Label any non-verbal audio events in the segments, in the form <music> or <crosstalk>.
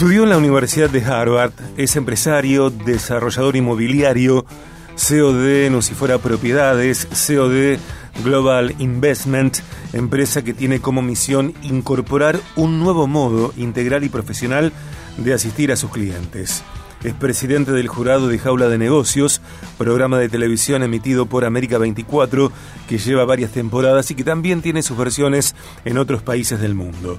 Estudió en la Universidad de Harvard, es empresario, desarrollador inmobiliario, CEO de Nucifora Propiedades, CEO de Global Investment, empresa que tiene como misión incorporar un nuevo modo integral y profesional de asistir a sus clientes. Es presidente del jurado de Jaula de Negocios, programa de televisión emitido por América 24, que lleva varias temporadas y que también tiene sus versiones en otros países del mundo.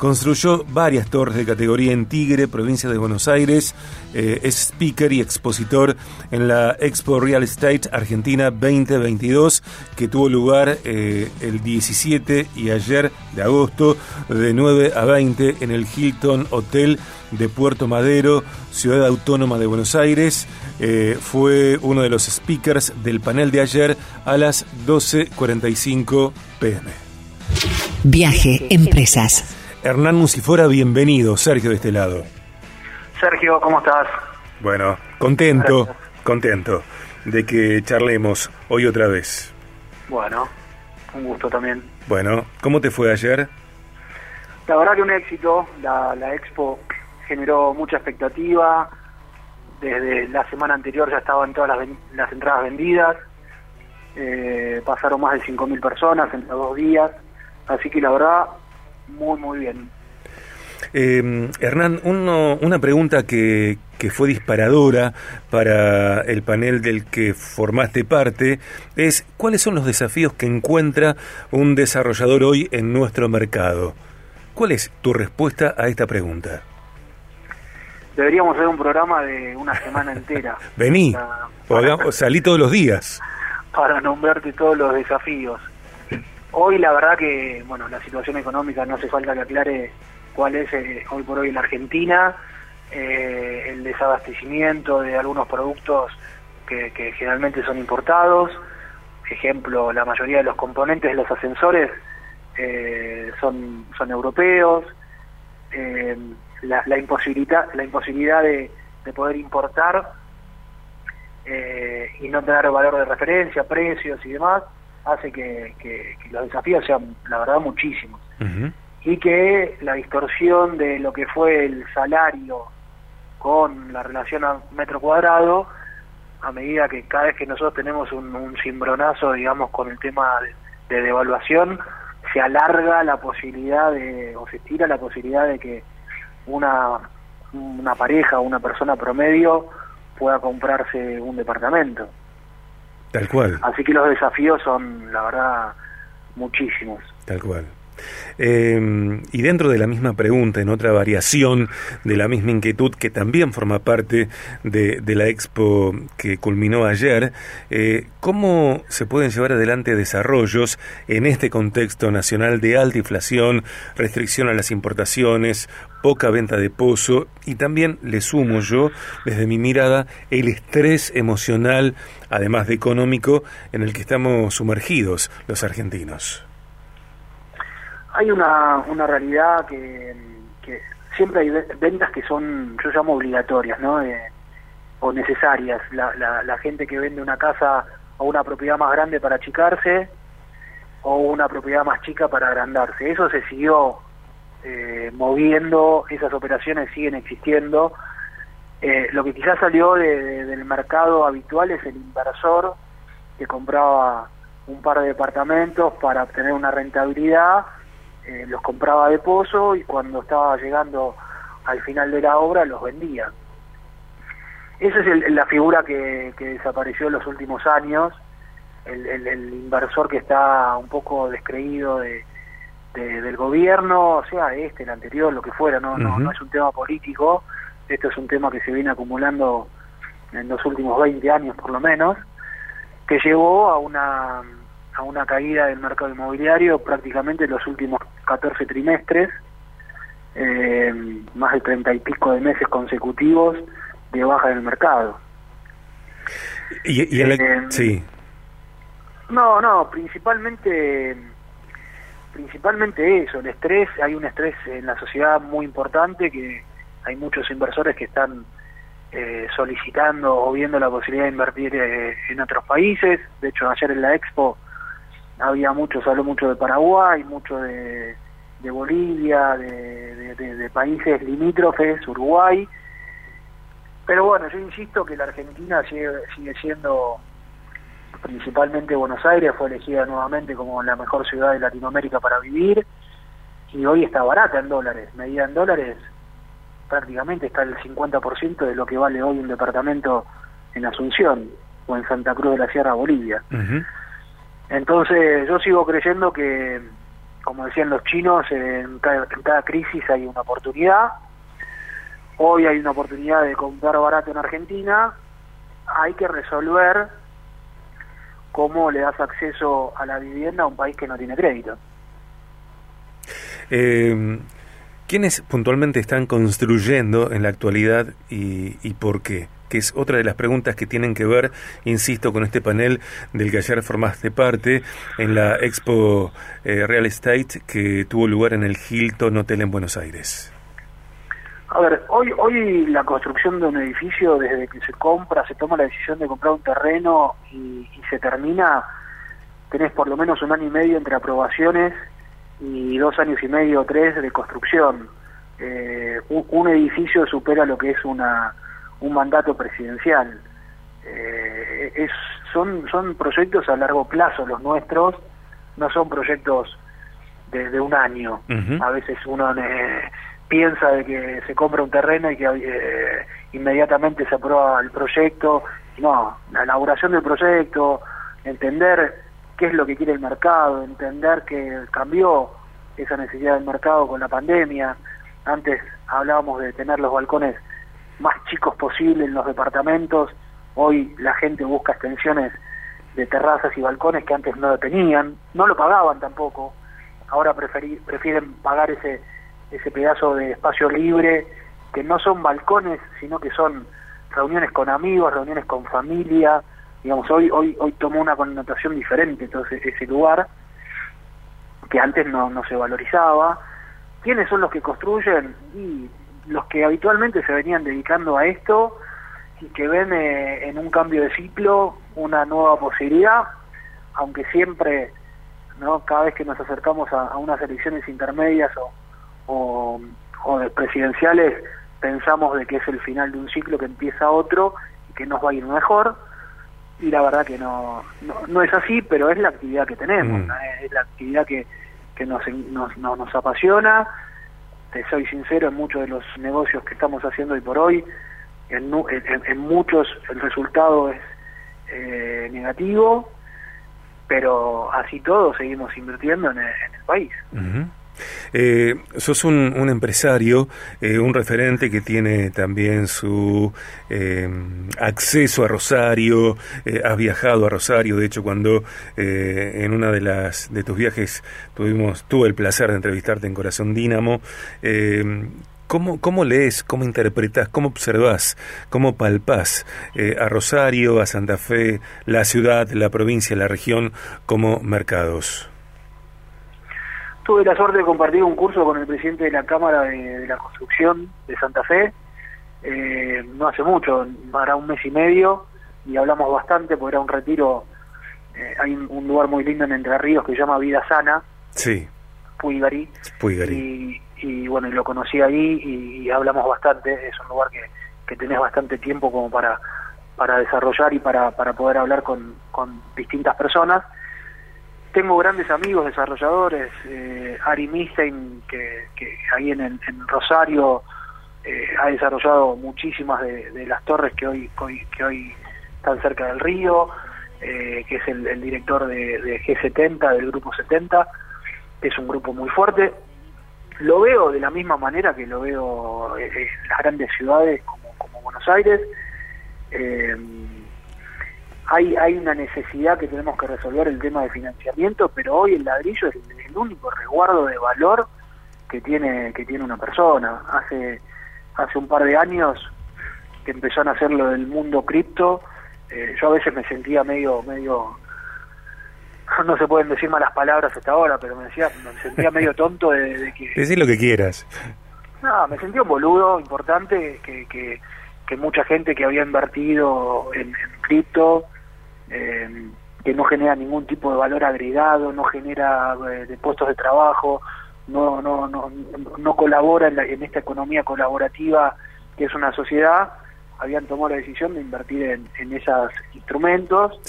Construyó varias torres de categoría en Tigre, provincia de Buenos Aires. Eh, es speaker y expositor en la Expo Real Estate Argentina 2022, que tuvo lugar eh, el 17 y ayer de agosto, de 9 a 20, en el Hilton Hotel de Puerto Madero, Ciudad Autónoma de Buenos Aires. Eh, fue uno de los speakers del panel de ayer a las 12.45 pm. Viaje Empresas. Hernán Musifora, bienvenido. Sergio de este lado. Sergio, ¿cómo estás? Bueno, contento, contento de que charlemos hoy otra vez. Bueno, un gusto también. Bueno, ¿cómo te fue ayer? La verdad que un éxito. La, expo generó mucha expectativa. Desde la semana anterior ya estaban todas las, entradas vendidas. Eh, pasaron más de 5.000 personas en los dos días. Así que la verdad, muy, muy bien. Eh, Hernán, una pregunta que, que, fue disparadora para el panel del que formaste parte es ¿cuáles son los desafíos que encuentra un desarrollador hoy en nuestro mercado? ¿Cuál es tu respuesta a esta pregunta? Deberíamos hacer un programa de una semana entera. <laughs> Vení, salí todos los días. <laughs> Para nombrarte todos los desafíos. Hoy la verdad que, bueno, la situación económica no hace falta que aclare cuál es eh, hoy por hoy en Argentina, eh, el desabastecimiento de algunos productos que, generalmente son importados, ejemplo, la mayoría de los componentes de los ascensores eh, son, son europeos, la, imposibilidad, la imposibilidad de, poder importar y no tener valor de referencia, precios y demás, hace que, los desafíos sean, la verdad, muchísimos. Y que la distorsión de lo que fue el salario con la relación a metro cuadrado, a medida que cada vez que nosotros tenemos un, cimbronazo, digamos, con el tema de, devaluación, se alarga la posibilidad de, o se estira la posibilidad de que una, una pareja o una persona promedio pueda comprarse un departamento. Tal cual. Así que los desafíos son, la verdad, muchísimos. Tal cual. Eh, y dentro de la misma pregunta, en otra variación de la misma inquietud que también forma parte de, la expo que culminó ayer, eh, ¿cómo se pueden llevar adelante desarrollos en este contexto nacional de alta inflación, restricción a las importaciones, poca venta de pozo y también le sumo yo, desde mi mirada, el estrés emocional, además de económico, en el que estamos sumergidos los argentinos? Hay una, una realidad que, siempre hay ventas que son, yo llamo obligatorias, ¿no? o necesarias. La, la, gente que vende una casa o una propiedad más grande para achicarse o una propiedad más chica para agrandarse. Eso se siguió eh, moviendo, esas operaciones siguen existiendo. Eh, lo que quizás salió del mercado habitual es el inversor que compraba un par de departamentos para obtener una rentabilidad, eh, los compraba de pozo y cuando estaba llegando al final de la obra los vendía. Esa es la figura que, desapareció en los últimos años, el, el inversor que está un poco descreído de, del gobierno, o sea, este, el anterior, lo que fuera, no, no, no es un tema político, esto es un tema que se viene acumulando en los últimos 20 años por lo menos, que llevó a una, a una caída del mercado inmobiliario prácticamente en los últimos 14 trimestres, eh, más de 30 y pico de meses consecutivos de baja del mercado. Y, y eh, sí. No, no, principalmente principalmente eso, el estrés, hay un estrés en la sociedad muy importante que hay muchos inversores que están eh, solicitando o viendo la posibilidad de invertir eh, en otros países, de hecho ayer en la Expo había mucho, se habló mucho de Paraguay, mucho de, Bolivia, de, de, países limítrofes, Uruguay. Pero bueno, yo insisto que la Argentina sigue, sigue siendo, principalmente Buenos Aires, fue elegida nuevamente como la mejor ciudad de Latinoamérica para vivir y hoy está barata en dólares, medida en dólares prácticamente está el 50% de lo que vale hoy un departamento en Asunción o en Santa Cruz de la Sierra, Bolivia. Entonces yo sigo creyendo que, como decían los chinos, en cada, crisis hay una oportunidad. Hoy hay una oportunidad de comprar barato en Argentina. Hay que resolver cómo le das acceso a la vivienda a un país que no tiene crédito. Eh, ¿Quiénes puntualmente están construyendo en la actualidad y, por qué? Que es otra de las preguntas que tienen que ver, insisto, con este panel del que ayer formaste parte en la Expo eh, Real Estate que tuvo lugar en el Hilton Hotel en Buenos Aires. A ver, hoy, hoy la construcción de un edificio, desde que se compra, se toma la decisión de comprar un terreno y, se termina, tenés por lo menos un año y medio entre aprobaciones y dos años y medio o tres de construcción. Eh, un, edificio supera lo que es una, un mandato presidencial. Eh, es, son, son proyectos a largo plazo los nuestros, no son proyectos de, un año. A veces uno eh, piensa de que se compra un terreno y que inmediatamente se aprueba el proyecto. No, la elaboración del proyecto, entender qué es lo que quiere el mercado, entender que cambió esa necesidad del mercado con la pandemia. Antes hablábamos de tener los balcones más chicos posible en los departamentos, hoy la gente busca extensiones de terrazas y balcones que antes no tenían, no lo pagaban tampoco, ahora prefieren pagar ese, ese pedazo de espacio libre, que no son balcones, sino que son reuniones con amigos, reuniones con familia, digamos, hoy, hoy, hoy tomó una connotación diferente entonces ese lugar, que antes no, no se valorizaba. ¿Quiénes son los que construyen? Y los que habitualmente se venían dedicando a esto y que ven eh, en un cambio de ciclo una nueva posibilidad, aunque siempre, no cada vez que nos acercamos a, unas elecciones intermedias o, o, o presidenciales, pensamos de que es el final de un ciclo que empieza otro y que nos va a ir mejor y la verdad que no, no, es así, pero es la actividad que tenemos, mm. es la actividad que, que nos, nos, nos, apasiona. Te soy sincero, en muchos de los negocios que estamos haciendo hoy por hoy, en, en, muchos el resultado es eh, negativo, pero así todo seguimos invirtiendo en el, país. Eh, sos un, empresario, eh, un referente que tiene también su eh, acceso a Rosario, eh, has viajado a Rosario, de hecho cuando en una de las de tus viajes tuvimos tuve el placer de entrevistarte en Corazón Dínamo. ¿Cómo, ¿Cómo lees, cómo interpretas, cómo observas, cómo palpás a Rosario, a Santa Fe, la ciudad, la provincia, la región como mercados? Tuve la suerte de compartir un curso con el presidente de la Cámara de, la Construcción de Santa Fe, eh, no hace mucho, para un mes y medio, y hablamos bastante porque era un retiro, eh, hay un, lugar muy lindo en Entre Ríos que se llama Vida Sana, sí. Puigari, Puigari. Y, bueno, y lo conocí ahí y, hablamos bastante, es un lugar que, que tenés bastante tiempo como para, para desarrollar y para, para poder hablar con, con distintas personas tengo grandes amigos desarrolladores, eh, Ari Mistein, que, que ahí en, en Rosario eh, ha desarrollado muchísimas de, las torres que hoy, que hoy están cerca del río, eh, que es el, director de, G70, del Grupo 70, que es un grupo muy fuerte. Lo veo de la misma manera que lo veo en las grandes ciudades como, como Buenos Aires. Eh, hay, hay una necesidad que tenemos que resolver el tema de financiamiento, pero hoy el ladrillo es el, único resguardo de valor que tiene que tiene una persona. Hace hace un par de años que empezó a hacer lo del mundo cripto, eh, yo a veces me sentía medio medio <laughs> no se pueden decir malas palabras hasta ahora, pero me decía me sentía medio tonto de, que <laughs> decir lo que quieras. No, me sentía un boludo importante que, que, que mucha gente que había invertido en, en cripto eh, que no genera ningún tipo de valor agregado, no genera eh, de puestos de trabajo, no, no, no, no colabora en, en esta economía colaborativa que es una sociedad, habían tomado la decisión de invertir en, en esos instrumentos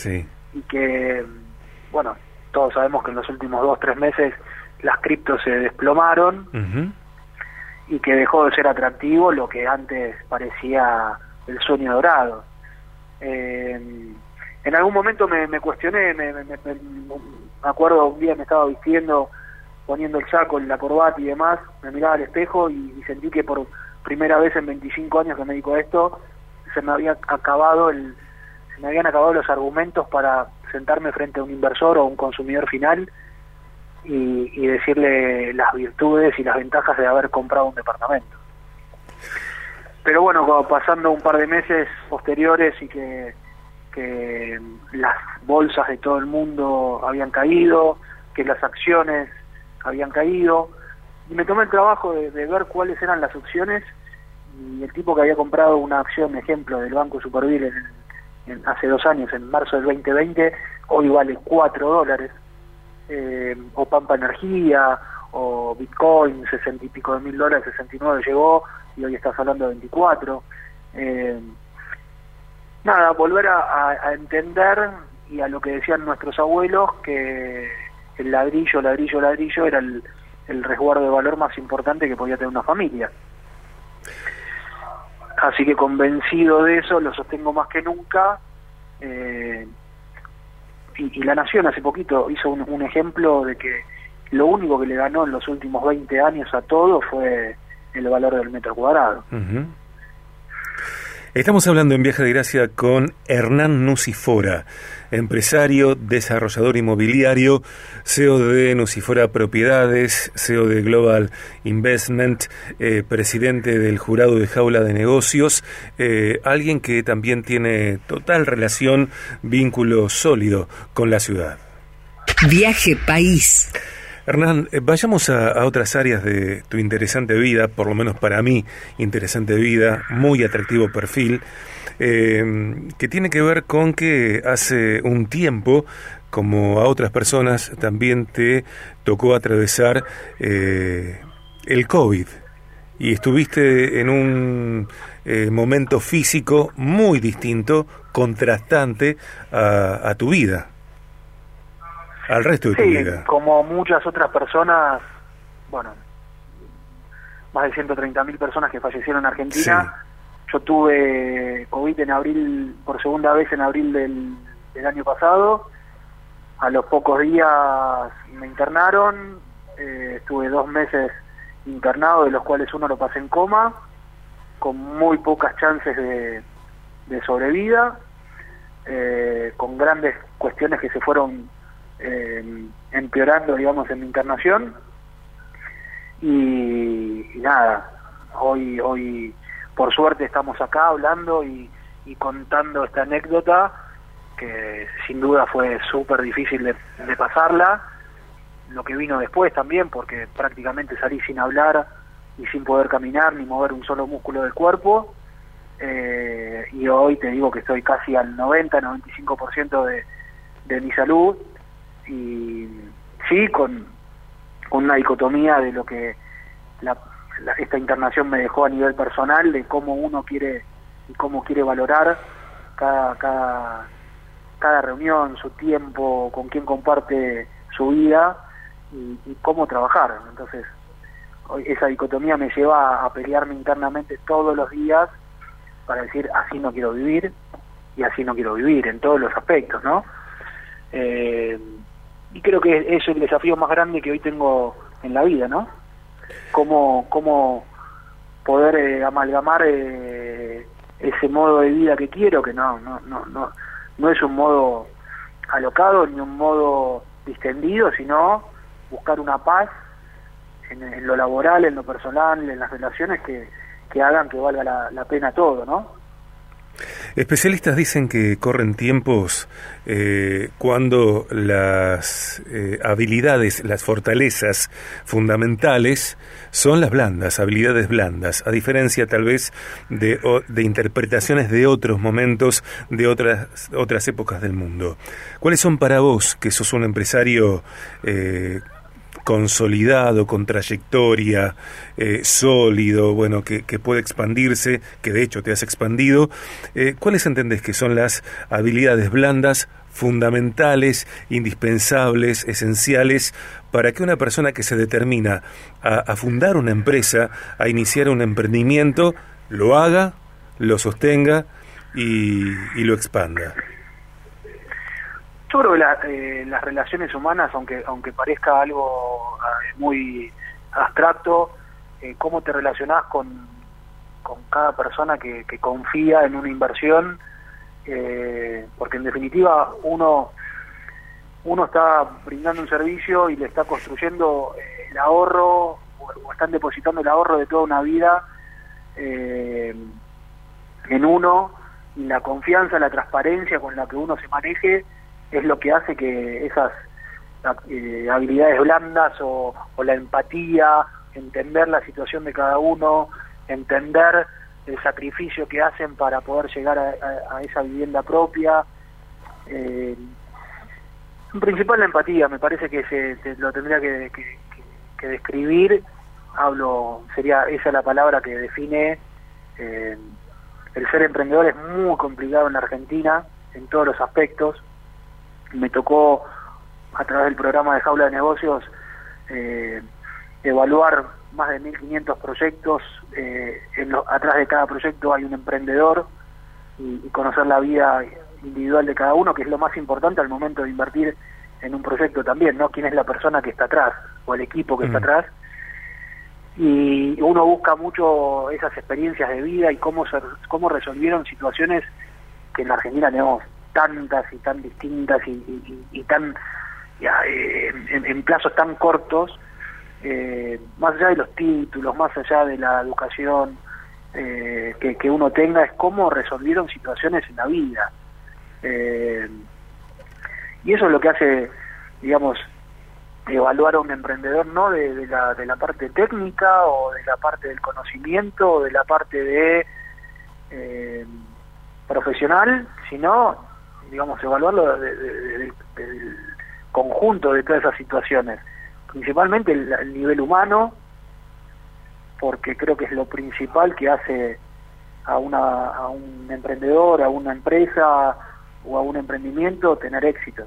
y que, bueno, todos sabemos que en los últimos dos, tres meses las criptos se desplomaron y que dejó de ser atractivo lo que antes parecía el sueño dorado. Eh, en algún momento me, me cuestioné, me, me, me, acuerdo un día me estaba vistiendo, poniendo el saco, la corbata y demás, me miraba al espejo y, sentí que por primera vez en 25 años que me dedico a esto, se me había acabado el, se me habían acabado los argumentos para sentarme frente a un inversor o un consumidor final y decirle las virtudes y las ventajas de haber comprado un departamento. Pero bueno, pasando un par de meses posteriores y que que las bolsas de todo el mundo habían caído, que las acciones habían caído, y me tomé el trabajo de, ver cuáles eran las opciones, y el tipo que había comprado una acción, ejemplo, del Banco Superville en, en, hace dos años, en marzo del 2020, hoy vale 4 dólares, eh, o Pampa Energía, o Bitcoin, 60 y pico de mil dólares, 69 llegó, y hoy estás hablando de 24. Eh, nada, volver a, a, entender y a lo que decían nuestros abuelos, que el ladrillo, ladrillo, ladrillo era el, resguardo de valor más importante que podía tener una familia. Así que convencido de eso, lo sostengo más que nunca. Eh, y, la Nación hace poquito hizo un, un, ejemplo de que lo único que le ganó en los últimos 20 años a todo fue el valor del metro cuadrado. Estamos hablando en Viaje de Gracia con Hernán Nucifora, empresario, desarrollador inmobiliario, CEO de Nucifora Propiedades, CEO de Global Investment, eh, presidente del jurado de Jaula de Negocios, eh, alguien que también tiene total relación, vínculo sólido con la ciudad. Viaje País. Hernán, eh, vayamos a, otras áreas de tu interesante vida, por lo menos para mí, interesante vida, muy atractivo perfil, eh, que tiene que ver con que hace un tiempo, como a otras personas, también te tocó atravesar eh, el COVID. Y estuviste en un eh, momento físico muy distinto, contrastante a tu vida al resto de sí, tu vida. como muchas otras personas, bueno, más de 130.000 personas que fallecieron en Argentina. Sí. Yo tuve COVID en abril, por segunda vez en abril del, del, año pasado. A los pocos días me internaron. Eh, estuve dos meses internado, de los cuales uno lo pasé en coma, con muy pocas chances de, de sobrevida, eh, con grandes cuestiones que se fueron eh, empeorando, digamos, en mi internación. Y, nada, hoy, hoy por suerte estamos acá hablando y, y contando esta anécdota que sin duda fue súper difícil de, de, pasarla. Lo que vino después también, porque prácticamente salí sin hablar y sin poder caminar ni mover un solo músculo del cuerpo. Eh, y hoy te digo que estoy casi al 90-95% de, de mi salud y sí con, una dicotomía de lo que la, la, esta internación me dejó a nivel personal de cómo uno quiere y cómo quiere valorar cada, cada, cada reunión, su tiempo, con quién comparte su vida y, y cómo trabajar. Entonces, esa dicotomía me lleva a pelearme internamente todos los días para decir así no quiero vivir y así no quiero vivir en todos los aspectos, ¿no? Eh, y creo que es el desafío más grande que hoy tengo en la vida, ¿no? Cómo, cómo poder eh, amalgamar eh, ese modo de vida que quiero, que no, no, no, no, no es un modo alocado ni un modo distendido, sino buscar una paz en, lo laboral, en lo personal, en las relaciones que, que hagan que valga la pena todo, ¿no? Especialistas dicen que corren tiempos eh, cuando las eh, habilidades, las fortalezas fundamentales son las blandas, habilidades blandas, a diferencia tal vez de, interpretaciones de otros momentos, de otras, otras épocas del mundo. ¿Cuáles son para vos, que sos un empresario eh, consolidado, con trayectoria, eh, sólido, bueno, que, puede expandirse, que de hecho te has expandido, eh, ¿cuáles entendés que son las habilidades blandas fundamentales, indispensables, esenciales para que una persona que se determina a, fundar una empresa, a iniciar un emprendimiento, lo haga, lo sostenga y, lo expanda? Yo creo que eh, las relaciones humanas, aunque aunque parezca algo eh, muy abstracto, eh, cómo te relacionás con, con cada persona que, que confía en una inversión, eh, porque en definitiva uno uno está brindando un servicio y le está construyendo el ahorro o, están depositando el ahorro de toda una vida en uno y la confianza, la transparencia con la que uno se maneje es lo que hace que esas habilidades blandas o, la empatía, entender la situación de cada uno, entender el sacrificio que hacen para poder llegar a, esa vivienda propia. Eh, en principal la empatía, me parece que se, lo tendría que, describir. Hablo, sería esa la palabra que define. Eh, el ser emprendedor es muy complicado en la Argentina, en todos los aspectos. Me tocó, a través del programa de Jaula de Negocios, eh, evaluar más de 1.500 proyectos, eh, en atrás de cada proyecto hay un emprendedor y, conocer la vida individual de cada uno, que es lo más importante al momento de invertir en un proyecto también, ¿no? ¿Quién es la persona que está atrás o el equipo que está atrás? Y uno busca mucho esas experiencias de vida y cómo, cómo resolvieron situaciones que en la Argentina tenemos tantas y tan distintas y, tan eh, en plazos tan cortos eh, más allá de los títulos, más allá de la educación eh, que, uno tenga, es cómo resolvieron situaciones en la vida. Eh, y eso es lo que hace, digamos, evaluar a un emprendedor no de, la, de la parte técnica o de la parte del conocimiento o de la parte de profesional, sino, digamos, evaluarlo del conjunto de todas esas situaciones principalmente el, nivel humano, porque creo que es lo principal que hace a, una, a un emprendedor, a una empresa o a un emprendimiento tener éxito.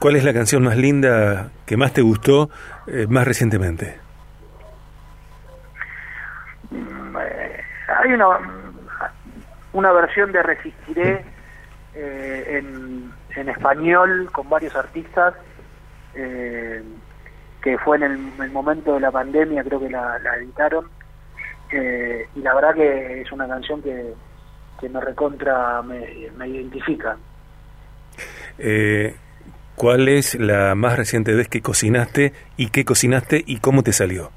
¿Cuál es la canción más linda que más te gustó eh, más recientemente? Mm, eh, hay una, una versión de Resistiré eh, en, en español con varios artistas eh, que fue en el, momento de la pandemia, creo que la, editaron, eh, y la verdad que es una canción que, que me recontra, me, identifica. Eh, ¿Cuál es la más reciente vez que cocinaste y qué cocinaste y cómo te salió?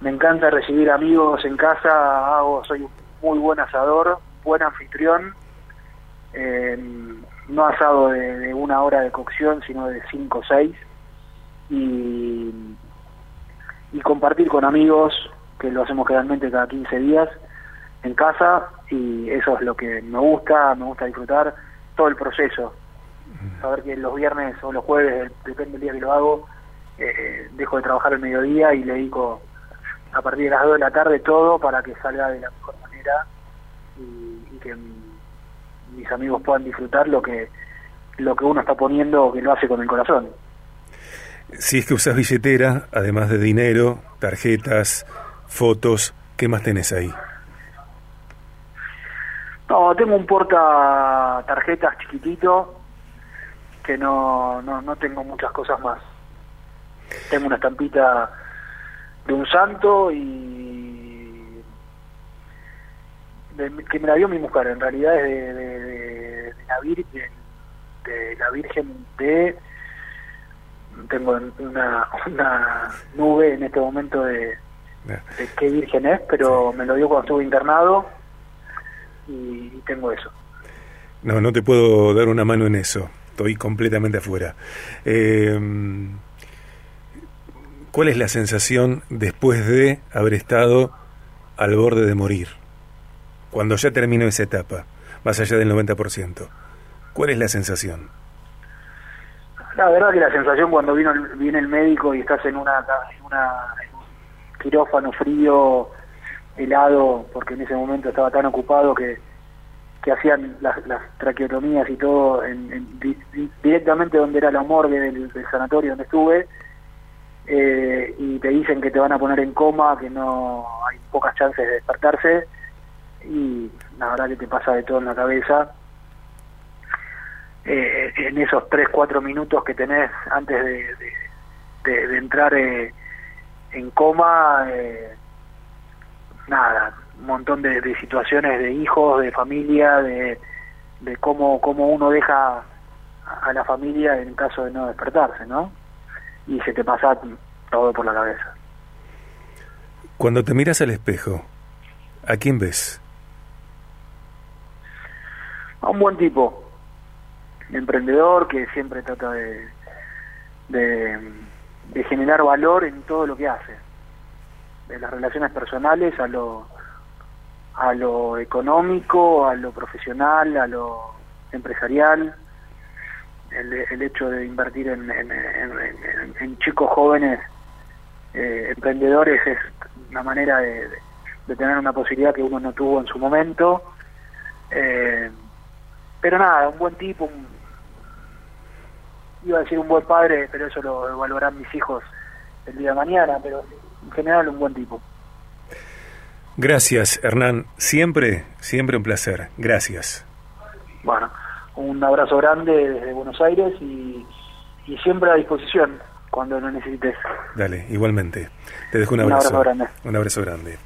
Me encanta recibir amigos en casa, hago, soy un muy buen asador, buen anfitrión. Eh, no asado de, una hora de cocción, sino de cinco o seis, y, y compartir con amigos, que lo hacemos generalmente cada 15 días, en casa, y eso es lo que me gusta, me gusta disfrutar todo el proceso. Saber que los viernes o los jueves, depende del día que lo hago, eh, dejo de trabajar el mediodía y le dedico a partir de las 2 de la tarde todo para que salga de la mejor manera y, y que mis amigos puedan disfrutar lo que lo que uno está poniendo que lo hace con el corazón. Si es que usas billetera, además de dinero, tarjetas, fotos, ¿qué más tenés ahí? No, tengo un porta tarjetas chiquitito que no, no, no tengo muchas cosas más. Tengo una estampita de un santo y que me la dio mi mujer, en realidad es de, la Virgen, de la Virgen de tengo una, una nube en este momento de, qué virgen es, pero me lo dio cuando estuve internado y, tengo eso. No, no te puedo dar una mano en eso, estoy completamente afuera. Eh, ¿Cuál es la sensación después de haber estado al borde de morir? Cuando ya terminó esa etapa, más allá del 90%? ¿Cuál es la sensación? La verdad que la sensación cuando vino viene el médico y estás en una, en una un quirófano frío, helado, porque en ese momento estaba tan ocupado que, que hacían las, las traqueotomías y todo en, directamente donde era la morgue del, sanatorio donde estuve, eh, y te dicen que te van a poner en coma, que no hay pocas chances de despertarse, y la verdad que te pasa de todo en la cabeza eh, en esos 3, 4 minutos que tenés antes de, de, entrar eh, en coma, eh, nada, un montón de, situaciones de hijos, de familia, de, de cómo, cómo uno deja a la familia en caso de no despertarse, ¿no? Y se te pasa todo por la cabeza. Cuando te miras al espejo, ¿a quién ves? A un buen tipo, emprendedor que siempre trata de, generar valor en todo lo que hace, de las relaciones personales a lo, a lo económico, a lo profesional, a lo empresarial, el, hecho de invertir en, chicos jóvenes eh, emprendedores es una manera de, de, tener una posibilidad que uno no tuvo en su momento. Eh, pero nada, un buen tipo, un, iba a decir un buen padre, pero eso lo evaluarán mis hijos el día de mañana, pero en general un buen tipo. Gracias, Hernán. Siempre, siempre un placer. Gracias. Bueno, un abrazo grande desde Buenos Aires y, y siempre a disposición cuando lo necesites. Dale, igualmente. Te dejo un abrazo. Un abrazo grande. Un abrazo grande.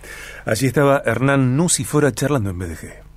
Allí estaba Hernán Nucifora charlando en BDG.